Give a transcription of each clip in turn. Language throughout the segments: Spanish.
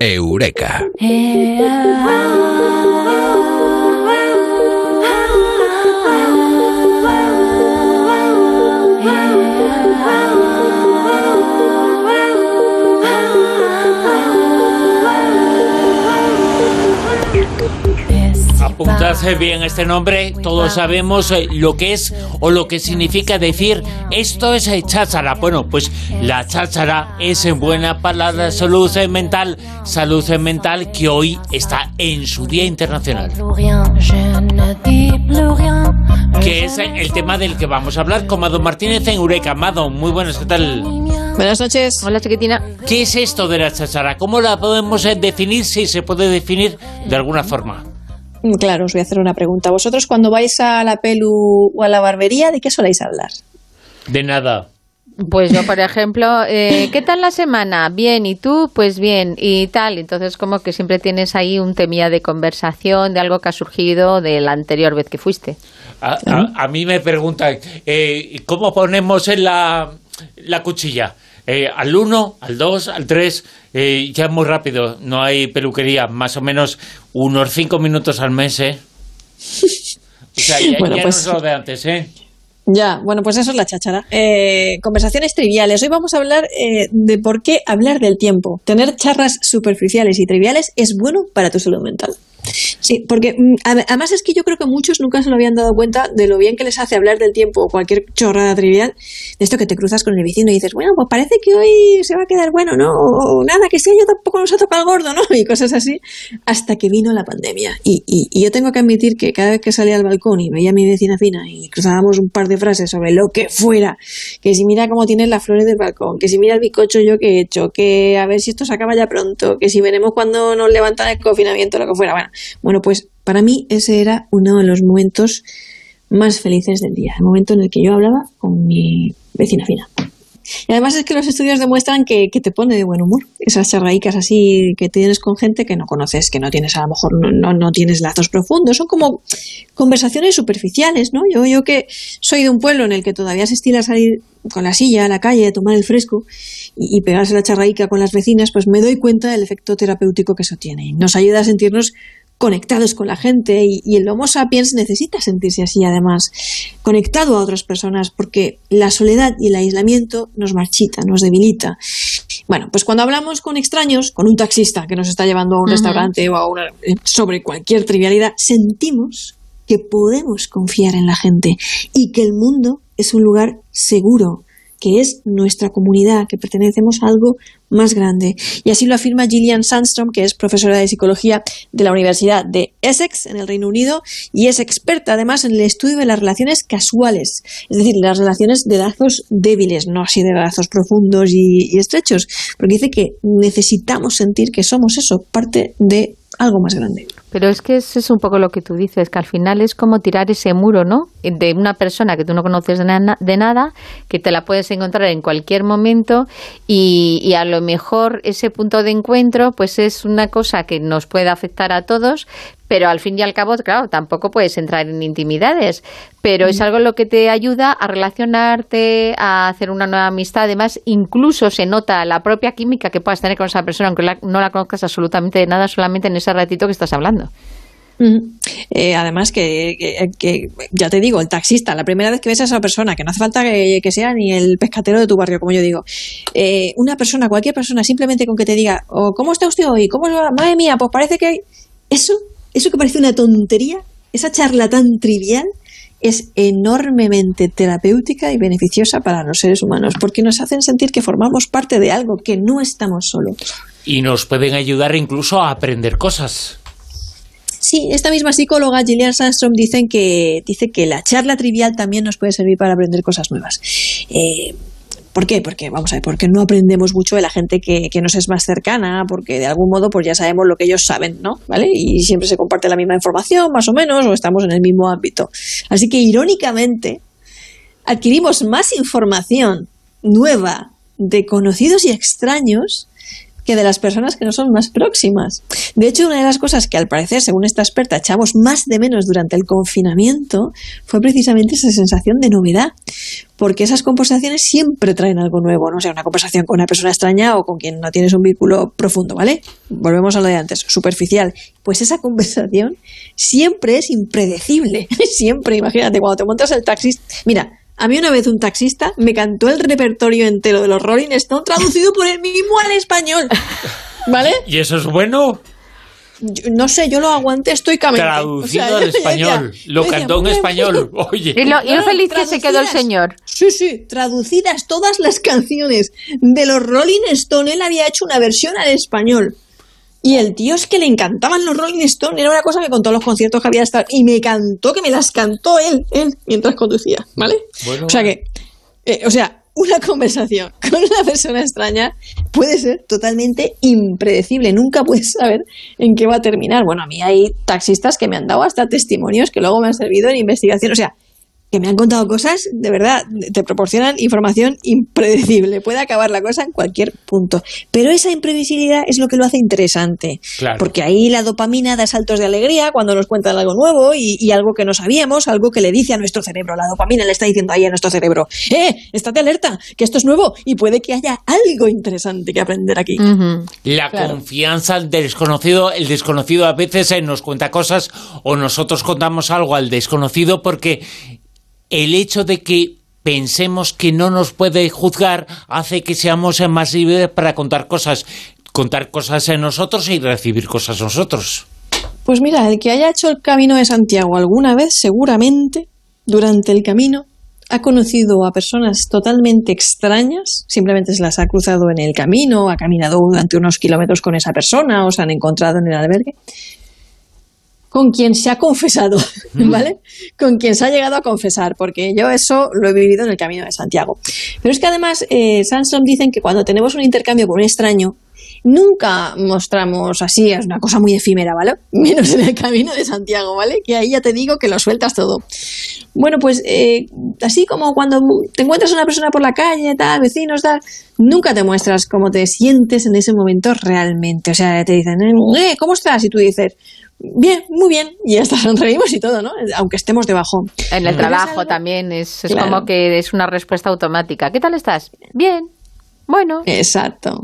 Eureka. Apuntad bien este nombre, todos sabemos eh, lo que es o lo que significa decir esto es eh, cháchara. Bueno, pues la cháchara es en buena palabra salud mental, salud mental que hoy está en su Día Internacional. Que es el tema del que vamos a hablar con Mado Martínez en Eureka. Mado, muy buenas, ¿qué tal? Buenas noches. Hola, chiquitina. ¿Qué es esto de la cháchara? ¿Cómo la podemos eh, definir si se puede definir de alguna forma? Mm, Claro, os voy a hacer una pregunta. ¿Vosotros cuando vais a la pelu o a la barbería, de qué soléis hablar? De nada. Pues yo, por ejemplo, eh, ¿qué tal la semana? Bien, ¿y tú? Pues bien, y tal. Entonces, como que siempre tienes ahí un temía de conversación, de algo que ha surgido de la anterior vez que fuiste. A, a- a mí me preguntan, eh, ¿cómo ponemos en la, la cuchilla? Eh, ¿Al 1, al 2, al 3? ya es muy rápido, no hay peluquería, más o menos unos 5 minutos al mes, ¿eh? O sea, ya, Bueno, ya pues- no es lo de antes, ¿eh? Ya, bueno, pues eso es la cháchara. Eh, conversaciones triviales. Hoy vamos a hablar eh, de por qué hablar del tiempo. Tener charlas superficiales y triviales es bueno para tu salud mental. Sí, porque mm, ade- además es que yo creo que muchos nunca se lo habían dado cuenta de lo bien que les hace hablar del tiempo o cualquier chorrada trivial, de esto que te cruzas con el vecino y dices, bueno, pues parece que hoy se va a quedar bueno, ¿no? O nada, que este año tampoco nos ha tocado el gordo, ¿no? Y cosas así, hasta que vino la pandemia. Y, y- yo tengo que admitir que cada vez que salía al balcón y veía a mi vecina fina y cruzábamos un par de frases sobre lo que fuera, que si mira cómo tienes las flores del balcón, que si mira el bizcocho yo que he hecho, que a ver si esto se acaba ya pronto, que si veremos cuando nos levantan el confinamiento, lo que fuera. Bueno, bueno, pues para mí ese era uno de los momentos más felices del día, el momento en el que yo hablaba con mi vecina fina. Y además es que los estudios demuestran que, te pone de buen humor. Esas charraicas así que tienes con gente que no conoces, que no tienes a lo mejor, no, no, no tienes lazos profundos. Son como conversaciones superficiales, ¿no? Yo, yo que soy de un pueblo en el que todavía se estila salir con la silla a la calle, a tomar el fresco y, y pegarse la charraica con las vecinas, pues me doy cuenta del efecto terapéutico que eso tiene. Nos ayuda a sentirnos conectados con la gente y, y el Homo sapiens necesita sentirse así además, conectado a otras personas porque la soledad y el aislamiento nos marchita, nos debilita. Bueno, pues cuando hablamos con extraños, con un taxista que nos está llevando a un restaurante o a una, eh, sobre cualquier trivialidad, sentimos que podemos confiar en la gente y que el mundo es un lugar seguro, que es nuestra comunidad, que pertenecemos a algo más grande. Y así lo afirma Gillian Sandstrom, que es profesora de psicología de la Universidad de Essex, en el Reino Unido, y es experta además en el estudio de las relaciones casuales, es decir, las relaciones de lazos débiles, no así de lazos profundos y, y estrechos, porque dice que necesitamos sentir que somos eso, parte de algo más grande. Pero es que eso es un poco lo que tú dices, que al final es como tirar ese muro, ¿no? De una persona que tú no conoces de, de nada, que te la puedes encontrar en cualquier momento y, y a lo mejor ese punto de encuentro pues es una cosa que nos puede afectar a todos, pero al fin y al cabo, claro, tampoco puedes entrar en intimidades, pero es algo lo que te ayuda a relacionarte, a hacer una nueva amistad. Además, incluso se nota la propia química que puedas tener con esa persona, aunque no la conozcas absolutamente de nada, solamente en ese ratito que estás hablando. Ujú. Eh, además que, que- que, ya te digo, el taxista, la primera vez que ves a esa persona, que no hace falta que, que sea ni el pescatero de tu barrio, como yo digo, eh, una persona, cualquier persona, simplemente con que te diga, oh, ¿cómo está usted hoy? ¿Cómo va? Madre mía, pues parece que. Eso, eso que parece una tontería, esa charla tan trivial, es enormemente terapéutica y beneficiosa para los seres humanos, porque nos hacen sentir que formamos parte de algo, que no estamos solos. Y nos pueden ayudar incluso a aprender cosas. Sí, esta misma psicóloga, Gillian Sandstrom, dicen que, dice que la charla trivial también nos puede servir para aprender cosas nuevas. Eh, ¿Por qué? Porque, vamos a ver, porque no aprendemos mucho de la gente que, que nos es más cercana, porque de algún modo pues ya sabemos lo que ellos saben, ¿no? ¿Vale? Y siempre se comparte la misma información, más o menos, o estamos en el mismo ámbito. Así que, irónicamente, adquirimos más información nueva de conocidos y extraños de las personas que no son más próximas. De hecho, una de las cosas que al parecer, según esta experta, echamos más de menos durante el confinamiento fue precisamente esa sensación de novedad. Porque esas conversaciones siempre traen algo nuevo, no sea, una conversación con una persona extraña o con quien no tienes un vínculo profundo, ¿vale? Volvemos a lo de antes, superficial. Pues esa conversación siempre es impredecible. siempre, imagínate, cuando te montas el taxi. Mira, a mí una vez un taxista me cantó el repertorio entero de los Rolling Stones traducido por él mismo al español. ¿Vale? ¿Y eso es bueno? Yo- no sé, yo lo aguanté estoicamente. Traducido O sea, al decía- español. yo Lo decía, cantó en español. Oye. Y lo, y lo feliz que se quedó el señor. Sí, sí, traducidas todas las canciones de los Rolling Stones, él había hecho una versión al español. Y el tío es que le encantaban los Rolling Stones, era una cosa que contó los conciertos que había estado. Y me cantó, que me las cantó él, él, mientras conducía, ¿vale? Bueno. o sea que, eh, o sea, una conversación con una persona extraña puede ser totalmente impredecible. Nunca puedes saber en qué va a terminar. Bueno, a mí hay taxistas que me han dado hasta testimonios que luego me han servido en investigación. O sea, que me han contado cosas, de verdad, te proporcionan información impredecible. Puede acabar la cosa en cualquier punto. Pero esa imprevisibilidad es lo que lo hace interesante. Claro. Porque ahí la dopamina da saltos de alegría cuando nos cuentan algo nuevo y, y algo que no sabíamos, algo que le dice a nuestro cerebro. La dopamina le está diciendo ahí a nuestro cerebro, ¡eh! Estate alerta, que esto es nuevo y puede que haya algo interesante que aprender aquí. La Claro. confianza del desconocido, el desconocido a veces eh, nos cuenta cosas o nosotros contamos algo al desconocido porque el hecho de que pensemos que no nos puede juzgar hace que seamos más libres para contar cosas, contar cosas en nosotros y recibir cosas nosotros. Pues mira, el que haya hecho el camino de Santiago alguna vez, seguramente, durante el camino, ha conocido a personas totalmente extrañas, simplemente se las ha cruzado en el camino, ha caminado durante unos kilómetros con esa persona o se han encontrado en el albergue, con quien se ha confesado, ¿vale? Con quien se ha llegado a confesar, porque yo eso lo he vivido en el camino de Santiago. Pero es que además, eh, Sansom dicen que cuando tenemos un intercambio con un extraño, nunca mostramos así, es una cosa muy efímera, ¿vale? Menos en el camino de Santiago, ¿vale? Que ahí ya te digo que lo sueltas todo. Bueno, pues eh, así como cuando te encuentras a una persona por la calle, tal, vecinos, tal, nunca te muestras cómo te sientes en ese momento realmente. O sea, te dicen, eh, ¿cómo estás? Y tú dices, bien, muy bien, y hasta sonreímos y todo, ¿no? Aunque estemos debajo. En el trabajo también es, es Claro. como que es una respuesta automática. ¿Qué tal estás? Bien. Bueno. Exacto.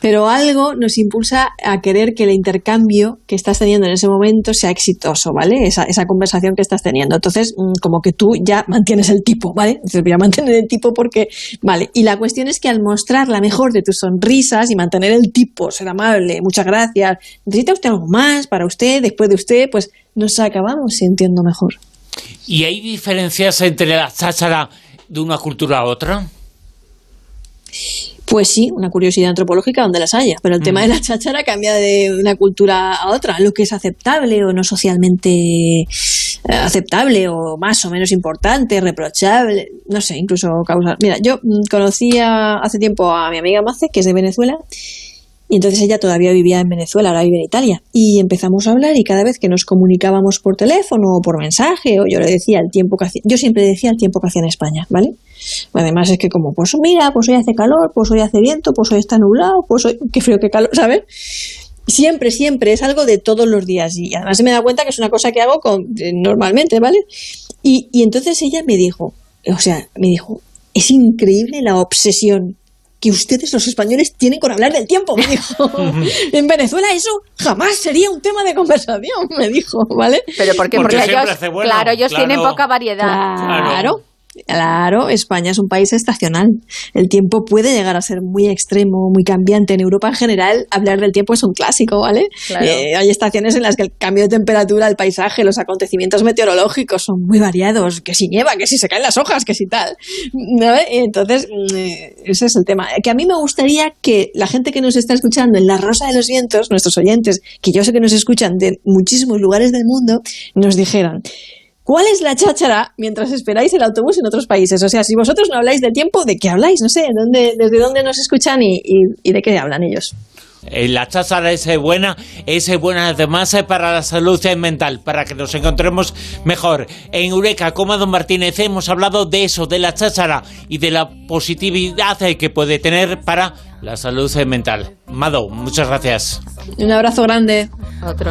Pero algo nos impulsa a querer que el intercambio que estás teniendo en ese momento sea exitoso, ¿vale? Esa, esa conversación que estás teniendo. Entonces, mm, como que tú ya mantienes el tipo, ¿vale? Dices, voy a mantener el tipo porque, vale. Y la cuestión es que al mostrar la mejor de tus sonrisas y mantener el tipo, ser amable, muchas gracias, necesita usted algo más para usted, después de usted, pues nos acabamos sintiendo mejor. ¿Y hay diferencias entre la cháchara de una cultura a otra? Pues sí, una curiosidad antropológica donde las haya, pero el tema de la cháchara cambia de una cultura a otra, lo que es aceptable o no socialmente eh, aceptable o más o menos importante, reprochable, no sé, incluso causar. Mira, yo mm, conocía hace tiempo a mi amiga Mace, que es de Venezuela, y entonces ella todavía vivía en Venezuela, ahora vive en Italia. Y empezamos a hablar y cada vez que nos comunicábamos por teléfono o por mensaje, o yo le decía el tiempo que hacía, yo siempre decía el tiempo que hacía en España, ¿vale? Además es que como, pues mira, pues hoy hace calor, pues hoy hace viento, pues hoy está nublado, pues hoy, qué frío, qué calor, ¿sabes? Siempre, siempre, es algo de todos los días. Y además se me da cuenta que es una cosa que hago eh, normalmente, ¿vale? Y, y entonces ella me dijo, o sea, me dijo, es increíble la obsesión que ustedes los españoles tienen con hablar del tiempo, me dijo. en Venezuela eso jamás sería un tema de conversación, me dijo, ¿vale? ¿Pero por qué? Porque Porque, siempre ellos, hace bueno, claro, ellos claro. tienen poca variedad. Claro. Claro, España es un país estacional. El tiempo puede llegar a ser muy extremo, muy cambiante. En Europa en general, hablar del tiempo es un clásico, ¿vale? Claro. Eh, hay estaciones en las que el cambio de temperatura, el paisaje, los acontecimientos meteorológicos son muy variados. Que si nieva, que si se caen las hojas, que si tal. ¿No? Entonces, mm, eh, ese es el tema. Que a mí me gustaría que la gente que nos está escuchando en La Rosa de los Vientos, nuestros oyentes, que yo sé que nos escuchan de muchísimos lugares del mundo, nos dijeran. ¿Cuál es la cháchara mientras esperáis el autobús en otros países? O sea, si vosotros no habláis de tiempo, ¿de qué habláis? No sé, ¿dónde, ¿desde dónde nos escuchan y, y- y de qué hablan ellos? Eh, la cháchara es buena, es buena además para la salud mental, para que nos encontremos mejor. En Eureka, como Don Martínez, hemos hablado de eso, de la cháchara y de la positividad que puede tener para la salud mental. Mado, muchas gracias. Un abrazo grande. Otro.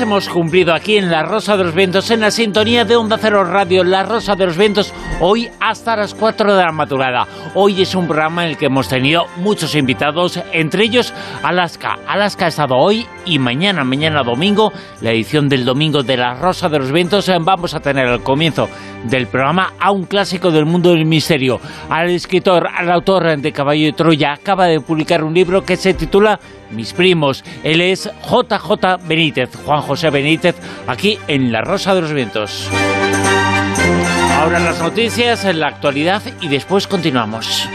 Hemos cumplido aquí en La Rosa de los Vientos, en la sintonía de Onda Cero Radio, La Rosa de los Vientos, hoy hasta las 4 de la madrugada. Hoy es un programa en el que hemos tenido muchos invitados, entre ellos Alaska. Alaska ha estado hoy y mañana, mañana domingo, la edición del domingo de La Rosa de los Vientos, vamos a tener al comienzo del programa a un clásico del mundo del misterio, al escritor, al autor de Caballo de Troya, acaba de publicar un libro que se titula mis primos. Él es JJ Benítez, Juan José Benítez, aquí en La Rosa de los Vientos. Ahora las noticias, en la actualidad y después continuamos.